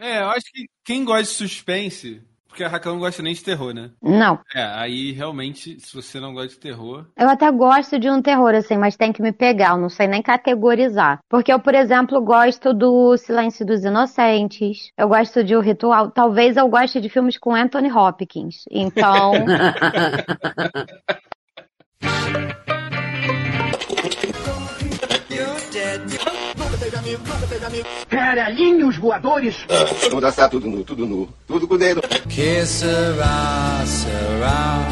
É, eu acho que quem gosta de suspense porque a Raquel não gosta nem de terror, né? Não. É, aí realmente, se você não gosta de terror. Eu até gosto de um terror, assim, mas tem que me pegar, eu não sei nem categorizar. Porque eu, por exemplo, gosto do Silêncio dos Inocentes, eu gosto de O Ritual, talvez eu goste de filmes com Anthony Hopkins. Então. Caralhinhos voadores! Vamos dançar tudo nu, tudo nu, tudo com o dedo. Que será, será.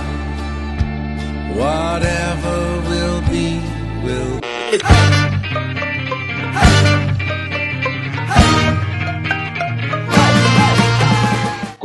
Whatever will be, will.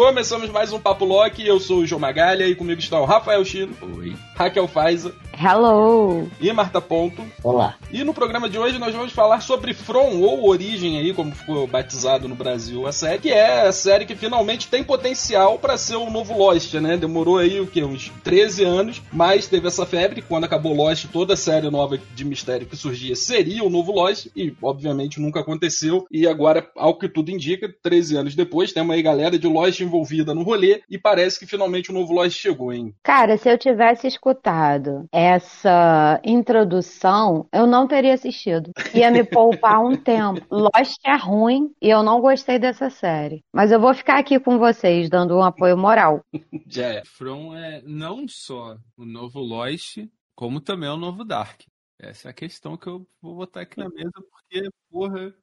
Começamos mais um Papo Loki, eu sou o João Magalha e comigo estão Rafael Chino. Oi. Raquel Faiza. Hello! E Marta Ponto. Olá. E no programa de hoje nós vamos falar sobre From, ou Origem aí, como ficou batizado no Brasil a série, que é a série que finalmente tem potencial para ser o novo Lost, né? Demorou aí o que uns 13 anos, mas teve essa febre, quando acabou Lost, toda a série nova de mistério que surgia seria o novo Lost, e obviamente nunca aconteceu, e agora, ao que tudo indica, 13 anos depois, tem uma galera de Lost envolvida no rolê, e parece que finalmente o novo Lost chegou, hein? Cara, se eu tivesse escutado essa introdução, eu não teria assistido. Ia me poupar um tempo. Lost é ruim e eu não gostei dessa série. Mas eu vou ficar aqui com vocês, dando um apoio moral. Já é. From é não só o novo Lost, como também o novo Dark. Essa é a questão que eu vou botar aqui na mesa, porque, porra,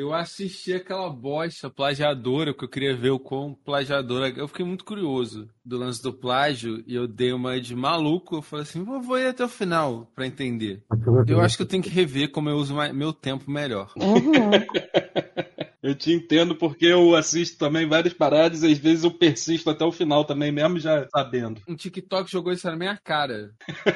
eu assisti aquela bosta plagiadora, que eu queria ver o quão plagiadora. Eu fiquei muito curioso do lance do plágio e eu dei uma de maluco. Eu falei assim: vou, vou ir até o final pra entender. Eu acho que eu tenho que rever como eu uso meu tempo melhor. Uhum. Eu te entendo porque eu assisto também várias paradas e às vezes eu persisto até o final também, mesmo já sabendo. Um TikTok jogou isso na minha cara.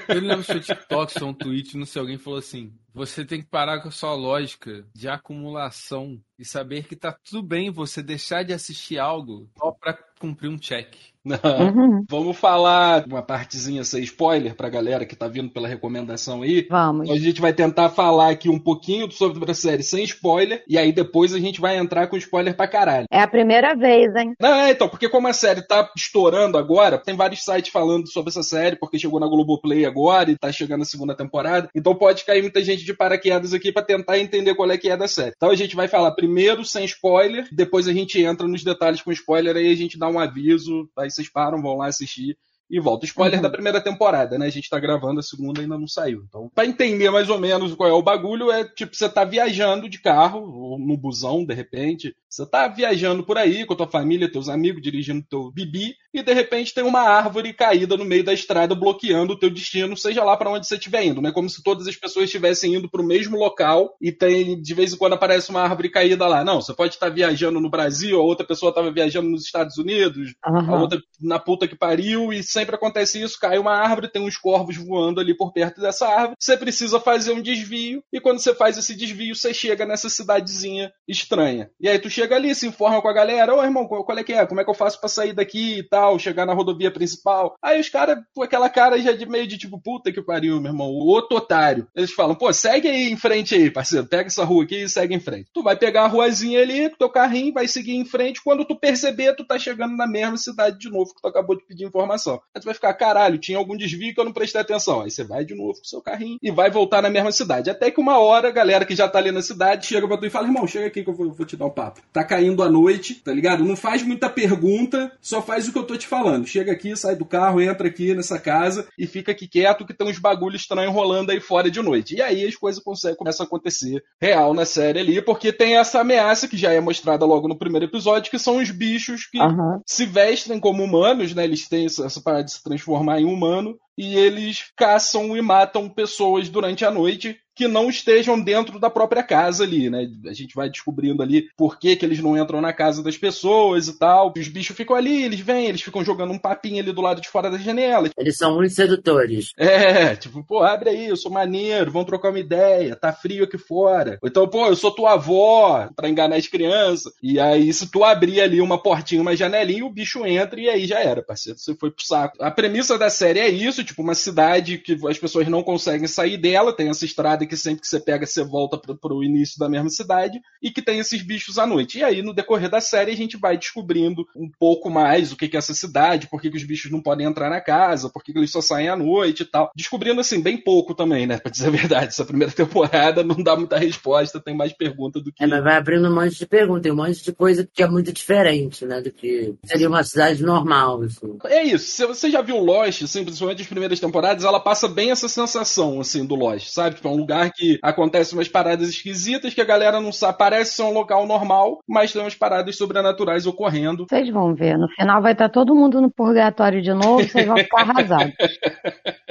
Eu não lembro se foi TikTok, foi um tweet, não sei, alguém falou assim: você tem que parar com a sua lógica de acumulação e saber que tá tudo bem você deixar de assistir algo só pra cumprir um check. Uhum. Vamos falar uma partezinha sem spoiler pra galera que tá vindo pela recomendação aí. Vamos. A gente vai tentar falar aqui um pouquinho sobre a série sem spoiler, e aí depois a gente vai entrar com spoiler pra caralho. É a primeira vez, hein? Não, é, então, porque como a série tá estourando agora, tem vários sites falando sobre essa série, porque chegou na Globoplay agora e tá chegando a segunda temporada, então pode cair muita gente de paraquedas aqui pra tentar entender qual é que é da série. Então a gente vai falar primeiro sem spoiler, depois a gente entra nos detalhes com spoiler, aí a gente dá um aviso, aí vocês param, vão lá assistir e volta. Spoiler Uhum. da primeira temporada, né? A gente tá gravando, a segunda ainda não saiu. Então, pra entender mais ou menos qual é o bagulho, é tipo, você tá viajando de carro, ou no busão, de repente. Você tá viajando por aí com a tua família, teus amigos, dirigindo teu bibi, e de repente tem uma árvore caída no meio da estrada bloqueando o teu destino, seja lá pra onde você estiver indo, né? Como se todas as pessoas estivessem indo pro mesmo local e tem, de vez em quando aparece uma árvore caída lá. Não, você pode estar viajando no Brasil, a outra pessoa tava viajando nos Estados Unidos, a Aham. outra na puta que pariu, e sempre acontece isso, cai uma árvore, tem uns corvos voando ali por perto dessa árvore, você precisa fazer um desvio, e quando você faz esse desvio, você chega nessa cidadezinha estranha. E aí tu chega ali, se informa com a galera, ô irmão, qual é que é? Como é que eu faço pra sair daqui e tal, chegar na rodovia principal? Aí os caras, com aquela cara já de meio de tipo, puta que pariu, meu irmão, o outro otário. Eles falam, pô, segue aí em frente aí, parceiro, pega essa rua aqui e segue em frente. Tu vai pegar a ruazinha ali, teu carrinho, vai seguir em frente, quando tu perceber, tu tá chegando na mesma cidade de novo que tu acabou de pedir informação. Aí tu vai ficar, caralho, tinha algum desvio que eu não prestei atenção. Aí você vai de novo com o seu carrinho e vai voltar na mesma cidade. Até que uma hora, a galera que já tá ali na cidade chega pra tu e fala, irmão, chega aqui que eu vou, vou te dar um papo. Tá caindo a noite, tá ligado? Não faz muita pergunta, só faz o que eu tô te falando. Chega aqui, sai do carro, entra aqui nessa casa e fica aqui quieto que tem uns bagulhos estranhos rolando aí fora de noite. E aí as coisas começam a acontecer real na série ali, porque tem essa ameaça que já é mostrada logo no primeiro episódio, que são os bichos que Aham. se vestem como humanos, né? Eles têm essa parada de se transformar em humano e eles caçam e matam pessoas durante a noite que não estejam dentro da própria casa ali, né? A gente vai descobrindo ali por que, que eles não entram na casa das pessoas e tal. Os bichos ficam ali, eles vêm, eles ficam jogando um papinho ali do lado de fora da janela. Eles são muito sedutores. É, tipo, pô, abre aí, eu sou maneiro, vamos trocar uma ideia, tá frio aqui fora. Ou então, pô, eu sou tua avó, pra enganar as crianças. E aí, se tu abrir ali uma portinha, uma janelinha, o bicho entra e aí já era, parceiro, você foi pro saco. A premissa da série é isso, tipo, uma cidade que as pessoas não conseguem sair dela, tem essa estrada que sempre que você pega, você volta pro, pro início da mesma cidade e que tem esses bichos à noite. E aí, no decorrer da série, a gente vai descobrindo um pouco mais o que, que é essa cidade, por que, que os bichos não podem entrar na casa, por que, que eles só saem à noite e tal. Descobrindo, assim, bem pouco também, né? Pra dizer a verdade. Essa primeira temporada não dá muita resposta, tem mais pergunta do que. É, mas vai abrindo um monte de perguntas, tem um monte de coisa que é muito diferente, né? Do que seria uma cidade normal, assim. É isso. Se você já viu Lost, assim, principalmente as primeiras temporadas, ela passa bem essa sensação, assim, do Lost, sabe? Tipo, é um lugar que acontecem umas paradas esquisitas que a galera não sabe. Parece ser um local normal, mas tem umas paradas sobrenaturais ocorrendo. Vocês vão ver, no final vai estar todo mundo no purgatório de novo, vocês vão ficar arrasados.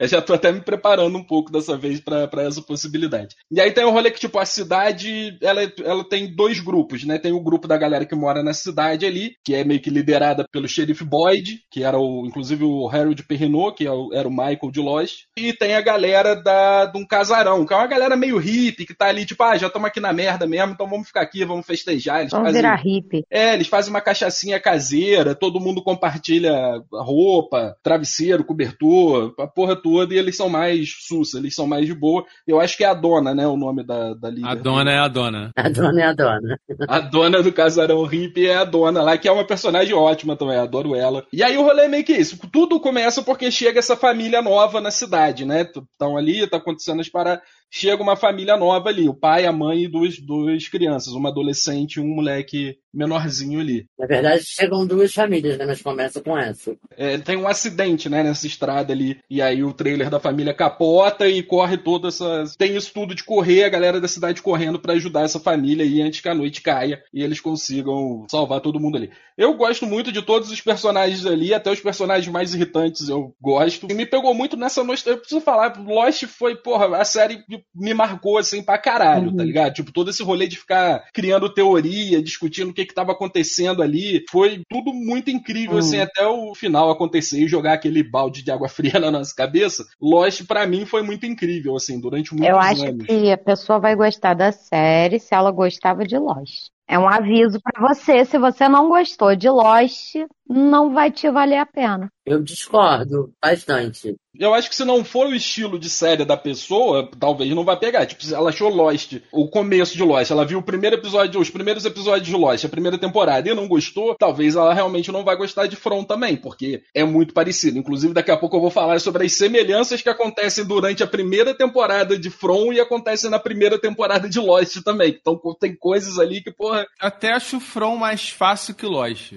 Eu já tô até me preparando um pouco dessa vez para essa possibilidade. E aí tem o rolê que, tipo, a cidade, ela, ela tem dois grupos, né? Tem o grupo da galera que mora na cidade ali, que é meio que liderada pelo xerife Boyd, que era o, inclusive o Harold Perrineau, que é era o Michael de Lost. E tem a galera da, de um casarão, que é uma galera meio hippie, que tá ali, tipo, ah, já estamos aqui na merda mesmo, então vamos ficar aqui, vamos festejar. Eles Vamos fazem- virar hippie. é, eles fazem uma cachaçinha caseira, todo mundo compartilha roupa, travesseiro, cobertor, a porra toda, e eles são mais sus, eles são mais de boa. Eu acho que é a dona, né, o nome da, da líder. A dona é a dona. A dona é a dona. A dona do casarão hippie é a dona lá, que é uma personagem ótima também, adoro ela. E aí o rolê é meio que isso. Tudo começa porque chega essa família nova na cidade, né? Estão ali, tá acontecendo as paradas. Chega uma família nova ali, o pai, a mãe e duas, duas crianças, uma adolescente e um moleque menorzinho ali. Na verdade, chegam duas famílias, né? Mas começa com essa. É, tem um acidente, né, nessa estrada ali. E aí o trailer da família capota e corre toda essa. Tem isso tudo de correr, a galera da cidade correndo pra ajudar essa família aí antes que a noite caia e eles consigam salvar todo mundo ali. Eu gosto muito de todos os personagens ali, até os personagens mais irritantes eu gosto. E me pegou muito nessa noite. Eu preciso falar, Lost foi, porra, a série me marcou assim pra caralho, Uhum. tá ligado? Tipo, todo esse rolê de ficar criando teoria, discutindo o que que tava acontecendo ali. Foi tudo muito incrível, Uhum. assim, até o final acontecer e jogar aquele balde de água fria na nossa cabeça. Lost, pra mim, foi muito incrível, assim, durante muitos Eu acho anos. que a pessoa vai gostar da série se ela gostava de Lost. É um aviso pra você, se você não gostou de Lost, não vai te valer a pena. Eu discordo bastante. Eu acho que se não for o estilo de série da pessoa, talvez não vai pegar. Tipo, se ela achou Lost, o começo de Lost, ela viu o primeiro episódio, os primeiros episódios de Lost, a primeira temporada, e não gostou, talvez ela realmente não vai gostar de From também, porque é muito parecido. Inclusive, daqui a pouco eu vou falar sobre as semelhanças que acontecem durante a primeira temporada de From e acontecem na primeira temporada de Lost também. Então tem coisas ali que, porra. Até acho o From mais fácil que Lost.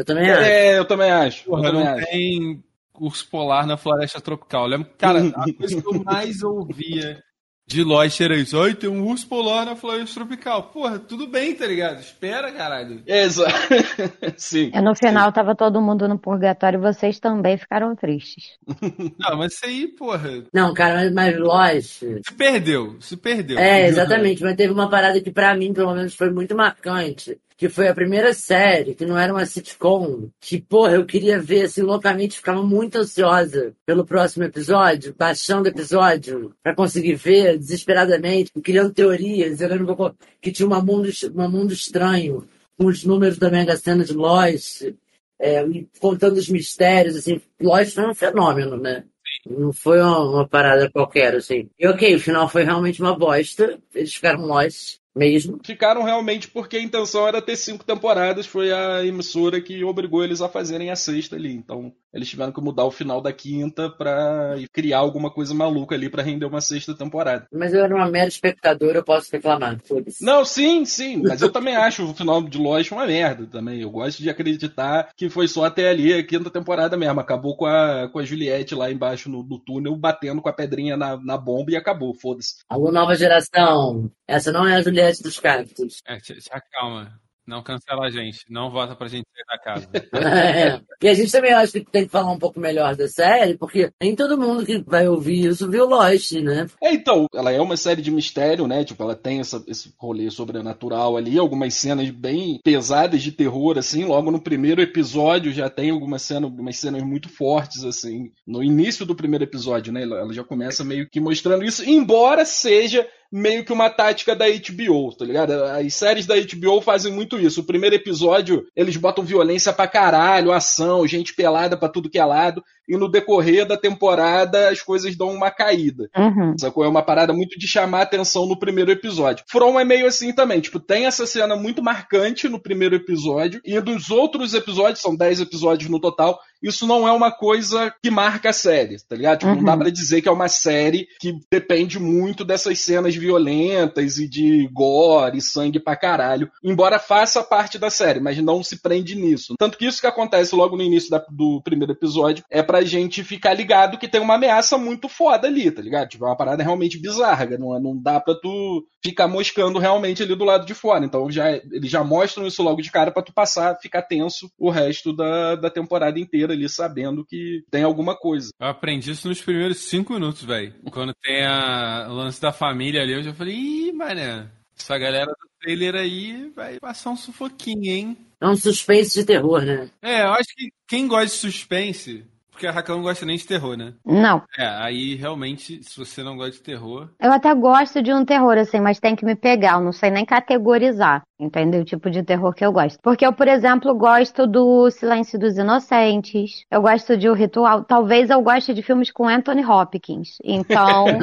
Eu também acho. É, eu também acho. eu Porra, também não acho. tem urso polar na floresta tropical. Eu lembro, cara, a coisa que eu mais ouvia de Lost era isso. Ai, tem um urso polar na floresta tropical. Porra, tudo bem, tá ligado? Espera, caralho. Exato. Sim. E no final tava todo mundo no purgatório e vocês também ficaram tristes. Não, mas isso aí, porra, Não, cara, mas, mas Lost. se perdeu, se perdeu. É, exatamente. Mas teve uma parada que pra mim, pelo menos, foi muito marcante. Que foi a primeira série, que não era uma sitcom, que, porra, eu queria ver, assim, loucamente, ficava muito ansiosa pelo próximo episódio, baixando o episódio, pra conseguir ver, desesperadamente, criando teorias. Eu lembro que tinha uma mundo, uma mundo estranho, com os números da Mega Sena de Lost, é, contando os mistérios, assim. Lost foi um fenômeno, né? Não foi uma, uma parada qualquer, assim. E ok, o final foi realmente uma bosta. Eles ficaram Lost mesmo. Ficaram realmente porque a intenção era ter cinco temporadas, foi a emissora que obrigou eles a fazerem a sexta ali. Então, eles tiveram que mudar o final da quinta pra criar alguma coisa maluca ali pra render uma sexta temporada. Mas eu era uma mera espectadora, eu posso reclamar. Não, sim, sim, mas eu também acho o final de Lost uma merda também. Eu gosto de acreditar que foi só até ali a quinta temporada mesmo. Acabou com a, com a Juliette lá embaixo no, no túnel, batendo com a pedrinha na, na bomba e acabou, foda-se. Alô, nova geração. Essa não é a Juliette dos Cactos. É, te, te acalma. Não cancela a gente. Não vota pra gente sair da casa. É. E a gente também acho que tem que falar um pouco melhor da série, porque nem todo mundo que vai ouvir isso viu Lost, né? É, então, ela é uma série de mistério, né? Tipo, ela tem essa- esse rolê sobrenatural ali, algumas cenas bem pesadas de terror, assim. Logo no primeiro episódio já tem algumas cenas, algumas cenas muito fortes, assim. No início do primeiro episódio, né? Ela já começa meio que mostrando isso, embora seja meio que uma tática da HBO, tá ligado? As séries da HBO fazem muito isso. O primeiro episódio, eles botam violência pra caralho, ação, gente pelada pra tudo que é lado. E no decorrer da temporada as coisas dão uma caída. Uhum. Sacou? É uma parada muito de chamar atenção no primeiro episódio. From é meio assim também. Tipo, tem essa cena muito marcante no primeiro episódio. E dos outros episódios, são 10 episódios no total, isso não é uma coisa que marca a série, tá ligado? Tipo, não dá Uhum. pra dizer que é uma série que depende muito dessas cenas violentas e de gore e sangue pra caralho. Embora faça parte da série, mas não se prende nisso. Tanto que isso que acontece logo no início da- do primeiro episódio é pra gente ficar ligado que tem uma ameaça muito foda ali, tá ligado? Tipo, é uma parada realmente bizarra. Não, não dá pra tu ficar moscando realmente ali do lado de fora. Então já, eles já mostram isso logo de cara pra tu passar, ficar tenso o resto da, da temporada inteira ali, sabendo que tem alguma coisa. Eu aprendi isso nos primeiros cinco minutos, velho. Quando tem a o lance da família ali, eu já falei, ih, mané, essa galera do trailer aí vai passar um sufoquinho, hein? É um suspense de terror, né? É, eu acho que quem gosta de suspense, porque a Raquel não gosta nem de terror, né? Não. É, aí realmente, se você não gosta de terror. Eu até gosto de um terror, assim, mas tem que me pegar. Eu não sei nem categorizar, entendeu? O tipo de terror que eu gosto. Porque eu, por exemplo, gosto do Silêncio dos Inocentes. Eu gosto de O Ritual. Talvez eu goste de filmes com Anthony Hopkins. Então,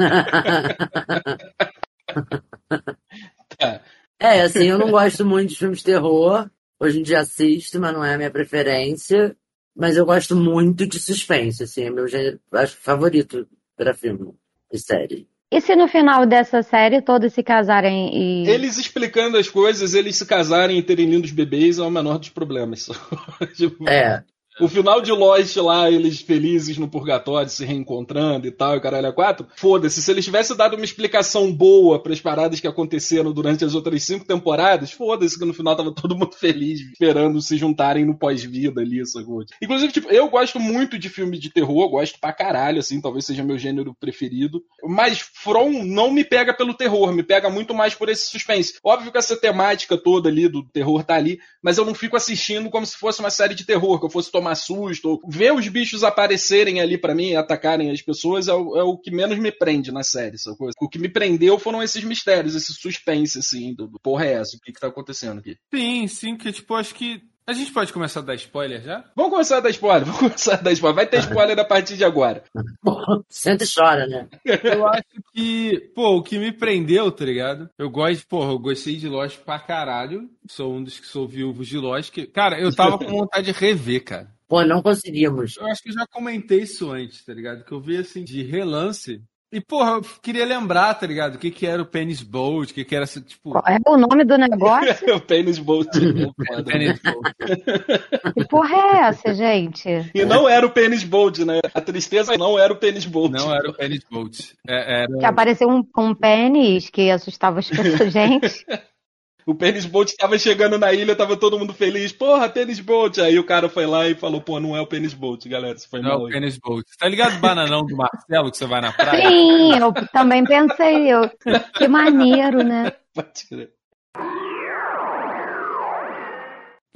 Tá. É, assim, eu não gosto muito de filmes de terror. Hoje em dia assisto, mas não é a minha preferência. Mas eu gosto muito de suspense, assim, é meu gênero, acho favorito para filme e série. e se no final dessa série todos se casarem e. Eles explicando as coisas, eles se casarem e terem lindos bebês é o menor dos problemas. Tipo, É, O final de Lost lá, eles felizes no purgatório, se reencontrando e tal, e caralho é quatro. Foda-se, se eles tivessem dado uma explicação boa para as paradas que aconteceram durante as outras cinco temporadas, foda-se que no final tava todo mundo feliz, esperando se juntarem no pós-vida ali, sacou? Inclusive, tipo, eu gosto muito de filme de terror, gosto pra caralho, assim, talvez seja meu gênero preferido. Mas From não me pega pelo terror, me pega muito mais por esse suspense. Óbvio que essa temática toda ali do terror tá ali, mas eu não fico assistindo como se fosse uma série de terror, que eu fosse tomar susto. ou Ver os bichos aparecerem ali pra mim e atacarem as pessoas é o, é o que menos me prende na série, sacou? O que me prendeu foram esses mistérios, esse suspense, assim, do, do porra é essa, o que que tá acontecendo aqui. Sim, sim, que tipo, acho que. A gente pode começar a dar spoiler já? Vamos começar a dar spoiler, vamos começar a dar spoiler. Vai ter spoiler a partir de agora. senta e chora, né? Eu acho que, pô, o que me prendeu, tá ligado? Eu gosto, porra, eu gostei de Lost pra caralho. Sou um dos que sou viúvos de Lost. Que, cara, eu tava com vontade de rever, cara. Pô, não conseguimos. Eu acho que eu já comentei isso antes, tá ligado? Que eu vi assim, de relance. E, porra, eu queria lembrar, tá ligado? O que que era o Penis Bolt, o que que era, assim, tipo... Qual é o nome do negócio? o Penis Bolt. o Penis Bolt. que porra é essa, gente? E não era o Penis Bolt, né? A tristeza não era o Penis Bolt. Não era o Penis Bolt. É, era... Que apareceu um, um pênis que assustava as pessoas. Gente, O Penis Bolt tava chegando na ilha, tava todo mundo feliz. Porra, Penis Bolt. Aí o cara foi lá e falou, pô, não é o Penis Bolt, galera. Isso foi Não é o aí. Penis Bolt. Tá ligado o bananão do Marcelo que você vai na praia? sim, eu também pensei. Eu, que maneiro, né? Pode crer.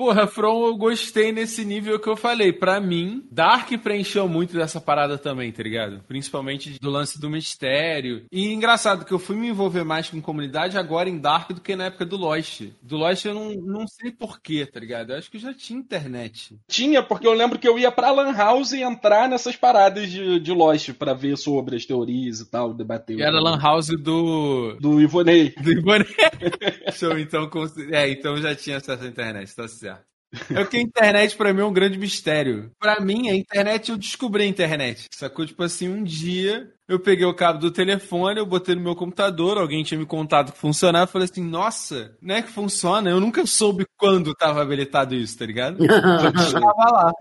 Porra, From, eu gostei nesse nível que eu falei. Pra mim, Dark preencheu muito dessa parada também, tá ligado? Principalmente do lance do mistério. E engraçado que eu fui me envolver mais com comunidade agora em Dark do que na época do Lost. Do Lost eu não, não sei porquê, tá ligado? Eu acho que já tinha internet. Tinha, porque eu lembro que eu ia pra Lan House e entrar nessas paradas de, de Lost pra ver sobre as teorias e tal, debater. E era Lan House do. Do Ivonei. Do Ibanez. Show, então, é, então já tinha acesso à internet, tá certo. É porque a internet pra mim é um grande mistério. Pra mim, a internet, eu descobri a internet. Sacou? Tipo assim, um dia eu peguei o cabo do telefone, eu botei no meu computador, alguém tinha me contado que funcionava, eu falei assim, nossa, não é que funciona? Eu nunca soube quando tava habilitado isso, tá ligado? Estava lá.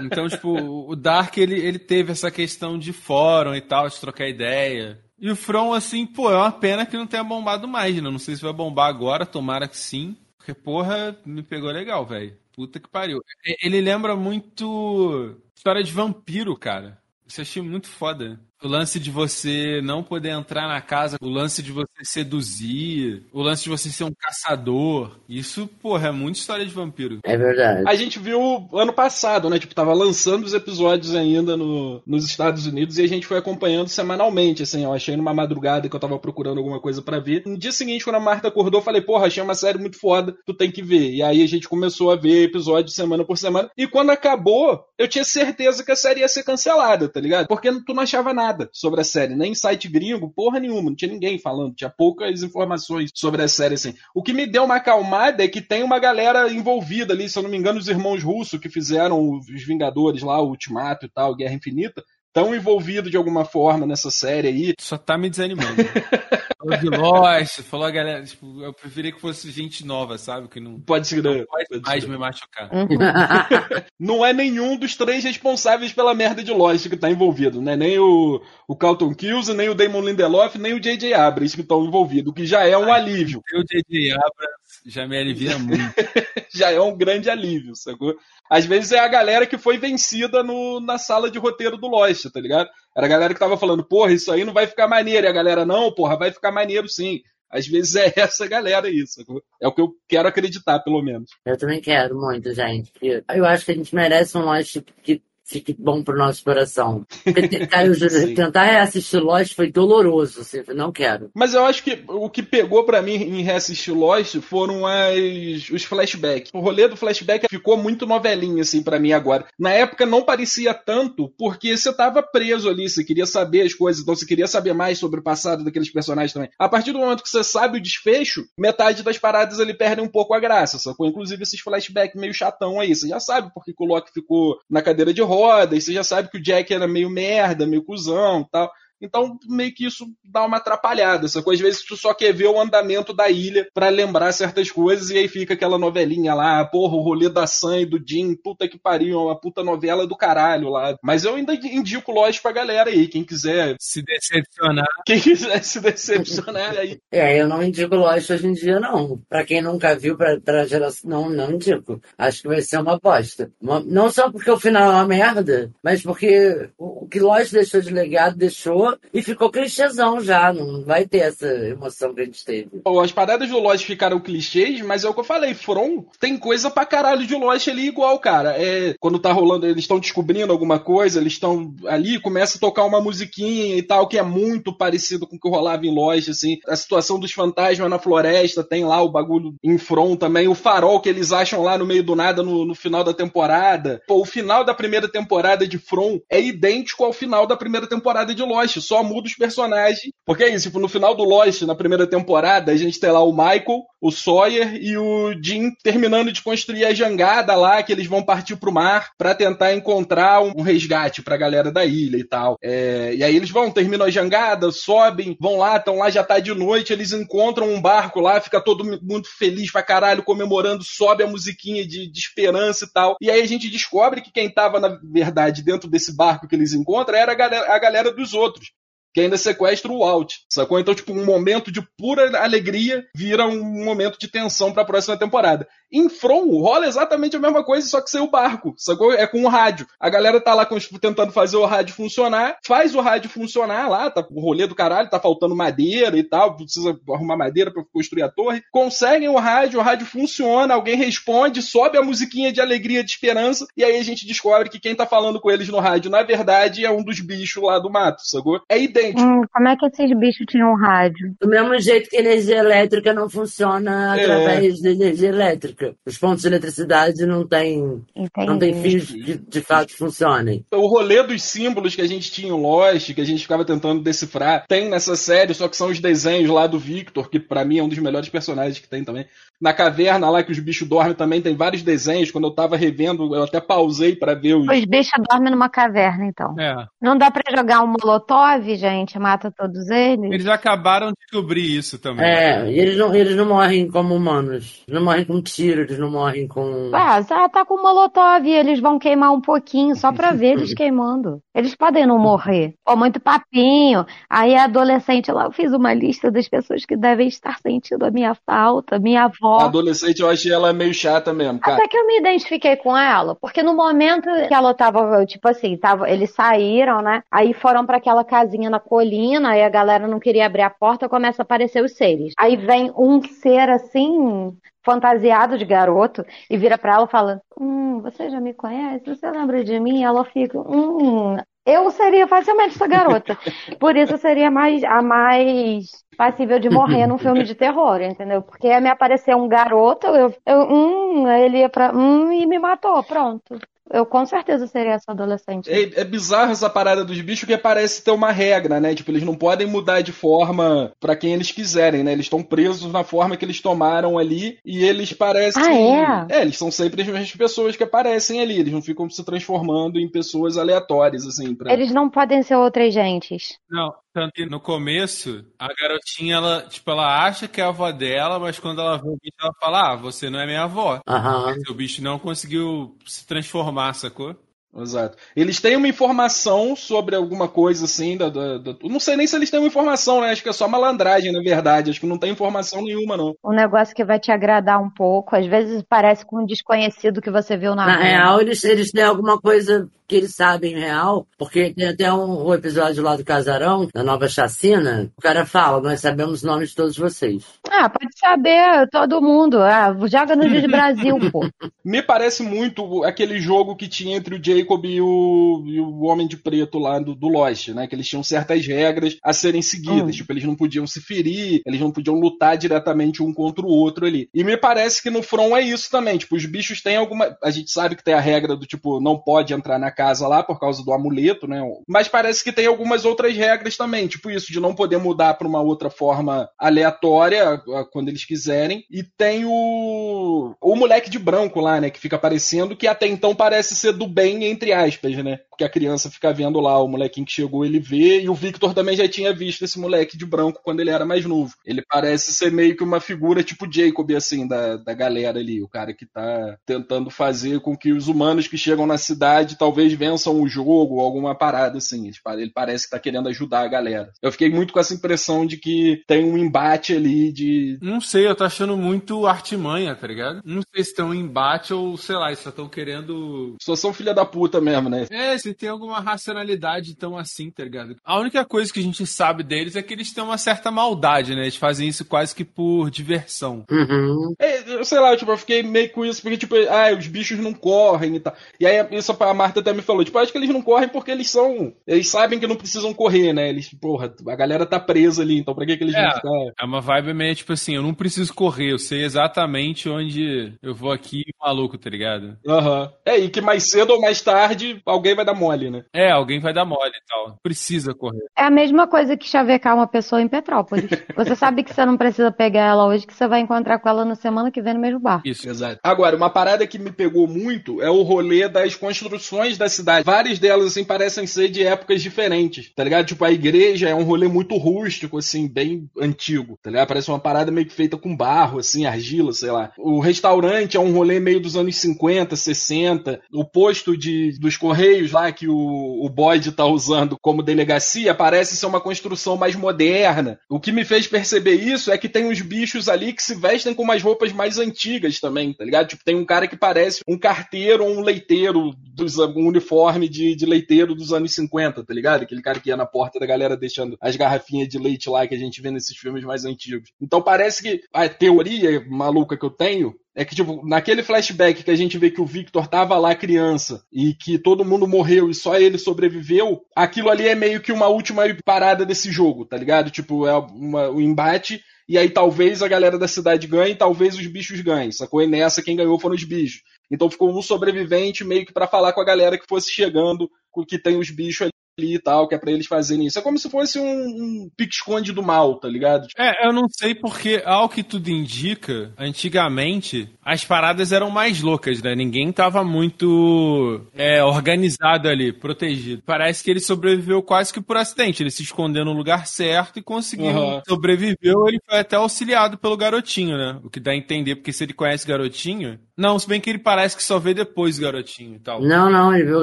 Então, tipo, o Dark, ele, ele teve essa questão de fórum e tal, de trocar ideia. E o From, assim, pô, é uma pena que não tenha bombado mais, né? Não sei se vai bombar agora, tomara que sim. Porque, porra, me pegou legal, velho. Puta que pariu. E- Ele lembra muito história de vampiro, cara. Isso eu achei muito foda. O lance de você não poder entrar na casa, o lance de você seduzir, o lance de você ser um caçador. Isso, porra, é muita história de vampiro. É verdade. A gente viu ano passado, né? Tipo, tava lançando os episódios ainda no, nos Estados Unidos e a gente foi acompanhando semanalmente, assim. Eu achei numa madrugada que eu tava procurando alguma coisa para ver. No dia seguinte, quando a Marta acordou, eu falei, porra, achei uma série muito foda, tu tem que ver. E aí a gente começou a ver episódios semana por semana. E quando acabou, eu tinha certeza que a série ia ser cancelada, tá ligado? Porque tu não achava nada sobre a série, nem site gringo, porra nenhuma, não tinha ninguém falando, tinha poucas informações sobre a série, assim. O que me deu uma acalmada é que tem uma galera envolvida ali, se eu não me engano, os irmãos russos que fizeram os Vingadores lá, o Ultimato e tal, Guerra Infinita, estão envolvidos de alguma forma nessa série aí. Só tá me desanimando. falou de Lost, falou a galera. Tipo, eu preferia que fosse gente nova, sabe? Que não, Pode ser, não pode Pode mais ser. me machucar. Não é nenhum dos três responsáveis pela merda de Lost que tá envolvido, né? Nem o, o Carlton Cuse, nem o Damon Lindelof, nem o J.J. Abrams que estão envolvidos, o que já é um alívio. Eu, J.J. Abrams, já me alivia muito. já é um grande alívio, sacou? Às vezes é a galera que foi vencida no, na sala de roteiro do Lost, tá ligado? Era a galera que tava falando, porra, isso aí não vai ficar maneiro. E a galera, não, porra, vai ficar maneiro sim. Às vezes é essa galera sacou? É o que eu quero acreditar, pelo menos. Eu também quero muito, gente. Eu acho que a gente merece um Lost que fique bom pro nosso coração. Porque te- Caio, juro, Sim. tentar reassistir Lost foi doloroso. Assim, não quero. Mas eu acho que o que pegou pra mim em reassistir Lost foram as, os flashbacks. O rolê do flashback ficou muito novelinha, assim, pra mim agora. Na época não parecia tanto, porque você tava preso ali, você queria saber as coisas, então você queria saber mais sobre o passado daqueles personagens também. A partir do momento que você sabe o desfecho, metade das paradas ali perdem um pouco a graça, sacou? Inclusive esses flashbacks meio chatão aí. Você já sabe porque que o Loki ficou na cadeira de rodas, você já sabe que o Jack era meio merda, meio cuzão e tal. Então, meio que isso dá uma atrapalhada. Sacou? Às vezes tu só quer ver o andamento da ilha pra lembrar certas coisas e aí fica aquela novelinha lá, porra, o rolê da Sam e do Jim, puta que pariu, é uma puta novela do caralho lá. Mas eu ainda indico Lost pra galera aí, quem quiser, Se decepcionar, quem quiser se decepcionar aí. É, eu não indico Lost hoje em dia, não. Pra quem nunca viu, pra, pra geração. Não, não indico. Acho que vai ser uma bosta. Uma- não só porque o final é uma merda, mas porque o, o que Lost deixou de legado, deixou e ficou clichêzão já. Não vai ter essa emoção que a gente teve. As paradas do Lost ficaram clichês, mas é o que eu falei, From tem coisa pra caralho de Lost ali igual, cara. É, quando tá rolando, eles estão descobrindo alguma coisa, eles estão ali, começa a tocar uma musiquinha e tal, que é muito parecido com o que rolava em Lost, assim. A situação dos fantasmas na floresta, tem lá o bagulho em From também, o farol que eles acham lá no meio do nada no, no final da temporada. Pô, o final da primeira temporada de From é idêntico ao final da primeira temporada de Lost, só muda os personagens. Porque é isso, tipo, no final do Lost, na primeira temporada, a gente tem lá o Michael, o Sawyer e o Jim terminando de construir a jangada lá, que eles vão partir pro mar pra tentar encontrar um um resgate pra galera da ilha e tal. É, e aí eles vão, terminam a jangada, sobem, vão lá, estão lá, já tá de noite, eles encontram um barco lá, fica todo mundo feliz pra caralho, comemorando, sobe a musiquinha de, de esperança e tal. E aí a gente descobre que quem tava, na verdade, dentro desse barco que eles encontram era a galera, a galera dos outros que ainda sequestra o Walt, sacou? Então, tipo, um momento de pura alegria vira um momento de tensão pra próxima temporada. Em From, rola exatamente a mesma coisa, só que sem o barco, sacou? É com o rádio. A galera tá lá com- tentando fazer o rádio funcionar, faz o rádio funcionar lá, tá o rolê do caralho, tá faltando madeira e tal, precisa arrumar madeira pra construir a torre. Conseguem o rádio, o rádio funciona, alguém responde, sobe a musiquinha de alegria, de esperança, e aí a gente descobre que quem tá falando com eles no rádio, na verdade, é um dos bichos lá do mato, sacou? É idêntico. Hum, como é que esses bichos tinham rádio? Do mesmo jeito que a energia elétrica não funciona É. através da energia elétrica. Os pontos de eletricidade não têm não tem Entendi. fios que de fato funcionem. O rolê dos símbolos que a gente tinha em Lost, que a gente ficava tentando decifrar, tem nessa série, só que são os desenhos lá do Victor, que pra mim é um dos melhores personagens que tem também. Na caverna lá que os bichos dormem também tem vários desenhos. Quando eu tava revendo, eu até pausei pra ver os. Os bichos dormem numa caverna, então. é. Não dá pra jogar um molotov, gente? Mata todos eles? Eles acabaram de descobrir isso também. É, eles não, eles não morrem como humanos. Eles não morrem com tiro, eles não morrem com. Ah, tá com molotov, eles vão queimar um pouquinho, só pra ver eles queimando. Eles podem não morrer. Ou muito papinho. Aí adolescente lá, eu fiz uma lista das pessoas que devem estar sentindo a minha falta, minha avó. A adolescente eu achei ela meio chata mesmo, cara. Até que eu me identifiquei com ela, porque no momento que ela tava, tipo assim, tava, eles saíram, né? Aí foram para aquela casinha na colina, aí a galera não queria abrir a porta, começa a aparecer os seres. Aí vem um ser assim, fantasiado de garoto e vira pra ela e fala: Hum, você já me conhece? Você lembra de mim? Ela fica: Hum, eu seria facilmente essa garota. Por isso seria mais, a mais passível de morrer num filme de terror, entendeu? Porque me aparecer um garoto, eu, eu hum, ele ia pra hum e me matou, pronto. Eu com certeza seria essa adolescente. É, é bizarro essa parada dos bichos que parece ter uma regra, né? Tipo, eles não podem mudar de forma pra quem eles quiserem, né? Eles estão presos na forma que eles tomaram ali e eles parecem. Ah, é? É, eles são sempre as mesmas pessoas que aparecem ali. Eles não ficam se transformando em pessoas aleatórias, assim. Pra... Eles não podem ser outras gentes. Não, que no começo, a garotinha, ela, tipo, ela acha que é a avó dela, mas quando ela vê o bicho, ela fala, ah, você não é minha avó. Aham. O bicho não conseguiu se transformar, sacou? Exato. Eles têm uma informação sobre alguma coisa assim. Da, da, da- Não sei nem se eles têm uma informação, né? Acho que é só malandragem, na verdade. Acho que não tem informação nenhuma, não. Um negócio que vai te agradar um pouco. Às vezes parece com um desconhecido que você viu na Na rua. real, eles, eles têm alguma coisa que eles sabem real, porque tem até um, um episódio lá do Casarão, da nova chacina, o cara fala, nós sabemos o nome de todos vocês. Ah, pode saber, todo mundo. Ah, joga no Juiz Brasil, pô. Me parece muito aquele jogo que tinha entre o Jacob e o, e o Homem de Preto lá do, do Lost, né? Que eles tinham certas regras a serem seguidas. Hum. Tipo, eles não podiam se ferir, eles não podiam lutar diretamente um contra o outro ali. E me parece que no From é isso também. Tipo, os bichos têm alguma. A gente sabe que tem a regra do tipo, não pode entrar na casa lá por causa do amuleto, né? Mas parece que tem algumas outras regras também. Tipo isso, de não poder mudar para uma outra forma aleatória ah, quando eles quiserem. E tem o. O moleque de branco lá, né? Que fica aparecendo, que até então parece ser do bem, entre aspas, né? Porque a criança fica vendo lá o molequinho que chegou, ele vê, e o Victor também já tinha visto esse moleque de branco quando ele era mais novo. Ele parece ser meio que uma figura tipo Jacob, assim, da, da galera ali. O cara que tá tentando fazer com que os humanos que chegam na cidade talvez vençam o jogo, ou alguma parada assim. Ele pare- Ele parece que tá querendo ajudar a galera. Eu fiquei muito com essa impressão de que tem um embate ali de. Não sei, eu tô achando muito artimanha, tá ligado? Não sei se estão em embate ou, sei lá, eles só estão querendo. Só são filha da puta mesmo, né? É, se tem alguma racionalidade tão assim, tá ligado? A única coisa que a gente sabe deles é que eles têm uma certa maldade, né? Eles fazem isso quase que por diversão. Uhum. É, eu sei lá, tipo, eu fiquei meio com isso, porque, tipo, ah, os bichos não correm e tal. E aí, isso a Marta até me falou, tipo, acho que eles não correm porque eles são. Eles sabem que não precisam correr, né? Eles, porra, a galera tá presa ali, então pra que, que eles É. vão ficar. É uma vibe meio tipo assim, eu não preciso correr, eu sei exatamente onde eu vou aqui, maluco, tá ligado? Aham. É, e que mais cedo ou mais tarde alguém vai dar mole, né? É, alguém vai dar mole e tal. Precisa correr. É a mesma coisa que chavecar uma pessoa em Petrópolis. Você sabe que você não precisa pegar ela hoje, que você vai encontrar com ela na semana que vem no mesmo bar. Isso. Exato. Agora, uma parada que me pegou muito é o rolê das construções da cidade. Várias delas, assim, parecem ser de épocas diferentes, tá ligado? Tipo, a igreja é um rolê muito rústico, assim, bem antigo, tá ligado? Parece uma parada meio que feita com barro, assim, argila, sei lá. O restaurante é um rolê meio dos anos 50, 60. O posto de, dos Correios lá que o, o Boyd tá usando como delegacia parece ser uma construção mais moderna. O que me fez perceber isso é que tem uns bichos ali que se vestem com umas roupas mais antigas também, tá ligado? Tipo, tem um cara que parece um carteiro ou um leiteiro dos um uniforme de, de leiteiro dos anos 50, tá ligado? Aquele cara que ia na porta da galera deixando as garrafinhas de leite lá que a gente vê nesses filmes mais antigos. Então parece que a teoria maluca que eu tenho é que, tipo, naquele flashback que a gente vê que o Victor tava lá criança e que todo mundo morreu e só ele sobreviveu, aquilo ali é meio que uma última parada desse jogo, tá ligado? Tipo, é uma, o embate e aí talvez a galera da cidade ganhe, talvez os bichos ganhem, sacou? E nessa quem ganhou foram os bichos. Então ficou um sobrevivente meio que pra falar com a galera que fosse chegando, que tem os bichos ali. e tal, que é pra eles fazerem isso. É como se fosse um, um pique-esconde do mal, tá ligado? É, eu não sei porque, ao que tudo indica, antigamente as paradas eram mais loucas, né? Ninguém tava muito é, organizado ali, protegido. Parece que ele sobreviveu quase que por acidente. Ele se escondeu no lugar certo e conseguiu. Uhum. Sobreviveu, ele foi até auxiliado pelo garotinho, né? O que dá a entender, porque se ele conhece garotinho. Não, se bem que ele parece que só vê depois o garotinho e tal. Não, não, ele viu o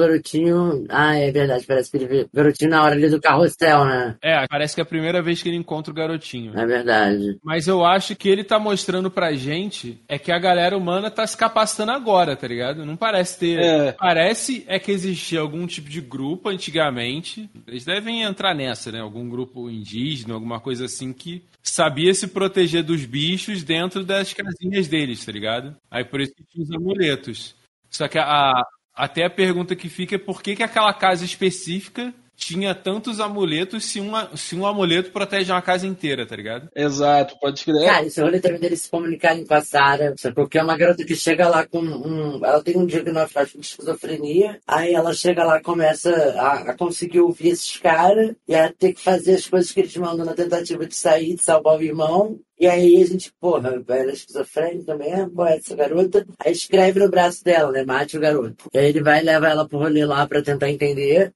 garotinho. Ah, é verdade, parece que ele o garotinho na hora ali do carrossel, né? É, parece que é a primeira vez que ele encontra o garotinho. É verdade. Mas eu acho que ele tá mostrando pra gente é que a galera humana tá se capacitando agora, tá ligado? Não parece ter. É. Parece é que existia algum tipo de grupo antigamente. Eles devem entrar nessa, né? Algum grupo indígena, alguma coisa assim que sabia se proteger dos bichos dentro das casinhas deles, tá ligado? Aí por isso que tinha os amuletos. Só que a, até a pergunta que fica é por que, que aquela casa específica tinha tantos amuletos se, uma, se um amuleto protege uma casa inteira, tá ligado? Exato, pode crer. Cara, esse rolê também deles se comunicarem com a Sarah, sabe? porque é uma garota que chega lá com um. Ela tem um diagnóstico de esquizofrenia, aí ela chega lá e começa a, a conseguir ouvir esses caras, e a ter que fazer as coisas que eles mandam na tentativa de sair, de salvar o irmão. E aí a gente, porra, ela é esquizofrênica mesmo, qual é essa garota? Aí escreve no braço dela, né? Mate o garoto. E aí ele vai e leva ela pro rolê lá pra tentar entender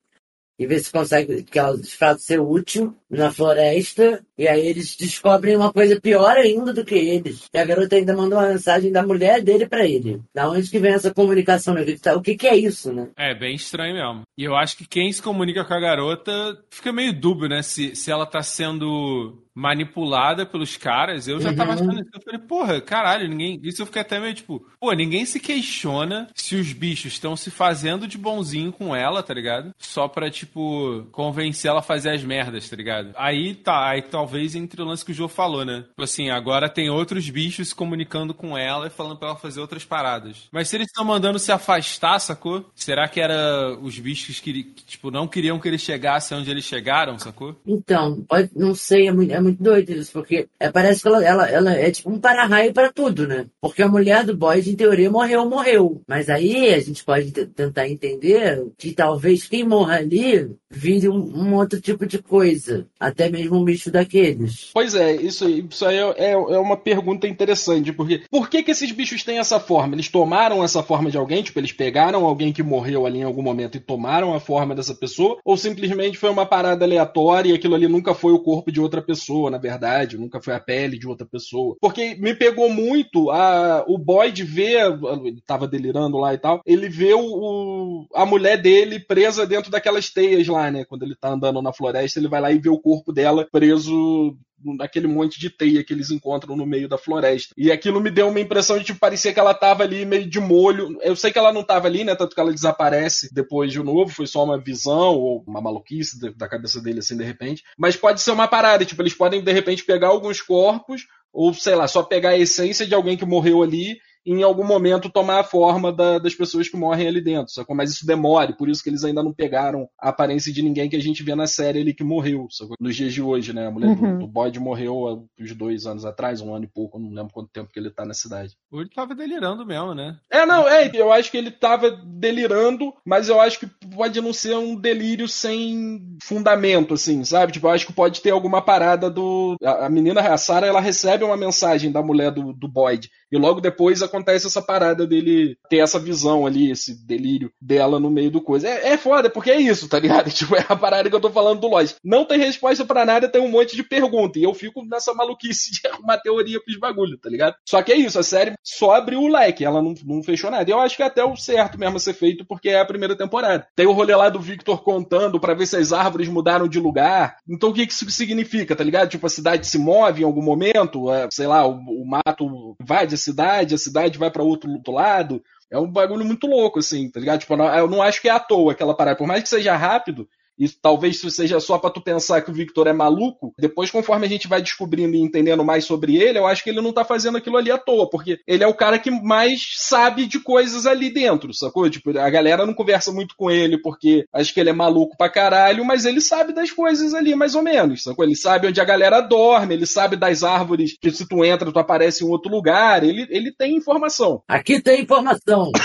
e ver se consegue que ela de fato ser útil na floresta. E aí eles descobrem uma coisa pior ainda do que eles. E a garota ainda mandou uma mensagem da mulher dele pra ele. Da onde que vem essa comunicação? né? O que, que é isso, né? É, bem estranho mesmo. E eu acho que quem se comunica com a garota fica meio dúbio, né? Se, se ela tá sendo manipulada pelos caras, eu já tava Uhum. achando isso. Eu falei, porra, caralho, ninguém. Isso eu fiquei até meio tipo, pô, ninguém se questiona se os bichos estão se fazendo de bonzinho com ela, tá ligado? Só pra, tipo, convencer ela a fazer as merdas, tá ligado? Aí tá, aí talvez entre o lance que o Joe falou, né? Tipo assim, agora tem outros bichos se comunicando com ela e falando pra ela fazer outras paradas. Mas se eles estão mandando se afastar, sacou? Será que era os bichos que, que, tipo, não queriam que eles chegassem onde eles chegaram, sacou? Então, pode, não sei, é muito, é muito doido isso, porque é, parece que ela, ela, ela é tipo um para-raio para tudo, né? Porque a mulher do Boyd, em teoria, morreu, morreu. Mas aí a gente pode tentar entender que talvez quem morra ali vire um, um outro tipo de coisa. Até mesmo um bicho daqueles. Pois é, isso, isso aí é, é- é uma pergunta interessante, porque por que, que esses bichos têm essa forma? Eles tomaram essa forma de alguém, tipo, eles pegaram alguém que morreu ali em algum momento e tomaram a forma dessa pessoa, ou simplesmente foi uma parada aleatória e aquilo ali nunca foi o corpo de outra pessoa, na verdade, nunca foi a pele de outra pessoa. Porque me pegou muito a, o Boyd ver, ele tava delirando lá e tal, ele vê o, o- a mulher dele presa dentro daquelas teias lá, né? Quando ele tá andando na floresta, ele vai lá e vê o corpo dela preso naquele monte de teia que eles encontram no meio da floresta. E aquilo me deu uma impressão de tipo, parecia que ela tava ali meio de molho. Eu sei que ela não tava ali, né? Tanto que ela desaparece depois de novo, foi só uma visão ou uma maluquice da- cabeça dele assim de repente. Mas pode ser uma parada, tipo, eles podem de repente pegar alguns corpos ou sei lá, só pegar a essência de alguém que morreu ali em algum momento tomar a forma da- das pessoas que morrem ali dentro. Sacou? Mas isso demore, por isso que eles ainda não pegaram a aparência de ninguém que a gente vê na série ali que morreu. Sacou? Nos dias de hoje, né? A mulher Uhum. do, do Boyd morreu há uns dois anos atrás, um ano e pouco, não lembro quanto tempo que ele tá na cidade. Ou ele tava delirando mesmo, né? É, não, é, eu acho que ele tava delirando, mas eu acho que pode não ser um delírio sem fundamento, assim, sabe? Tipo, eu acho que pode ter alguma parada do. A, a menina, a Sarah, ela recebe uma mensagem da mulher do, do Boyd. E logo depois acontece essa parada dele ter essa visão ali, esse delírio dela no meio do coisa. É, é foda, porque é isso, tá ligado? Tipo, é a parada que eu tô falando do Lost. Não tem resposta pra nada, tem um monte de pergunta. E eu fico nessa maluquice de arrumar teoria pros bagulho, tá ligado? Só que é isso, a série só abriu o leque, ela não, não fechou nada. E eu acho que é até o certo mesmo ser feito, porque é a primeira temporada. Tem o rolê lá do Victor contando pra ver se as árvores mudaram de lugar. Então o que que isso significa, tá ligado? Tipo, a cidade se move em algum momento, é, sei lá, o, o mato invade a cidade, a cidade vai pra outro, outro lado. É um bagulho muito louco, assim, tá ligado? Tipo, eu não acho que é à toa aquela parada. Por mais que seja rápido, e talvez isso seja só pra tu pensar que o Victor é maluco, depois, conforme a gente vai descobrindo e entendendo mais sobre ele, eu acho que ele não tá fazendo aquilo ali à toa, porque ele é o cara que mais sabe de coisas ali dentro, sacou? Tipo, a galera não conversa muito com ele porque acho que ele é maluco pra caralho, mas ele sabe das coisas ali, mais ou menos, sacou? Ele sabe onde a galera dorme, ele sabe das árvores que se tu entra, tu aparece em outro lugar, ele, ele tem informação. Aqui tem informação.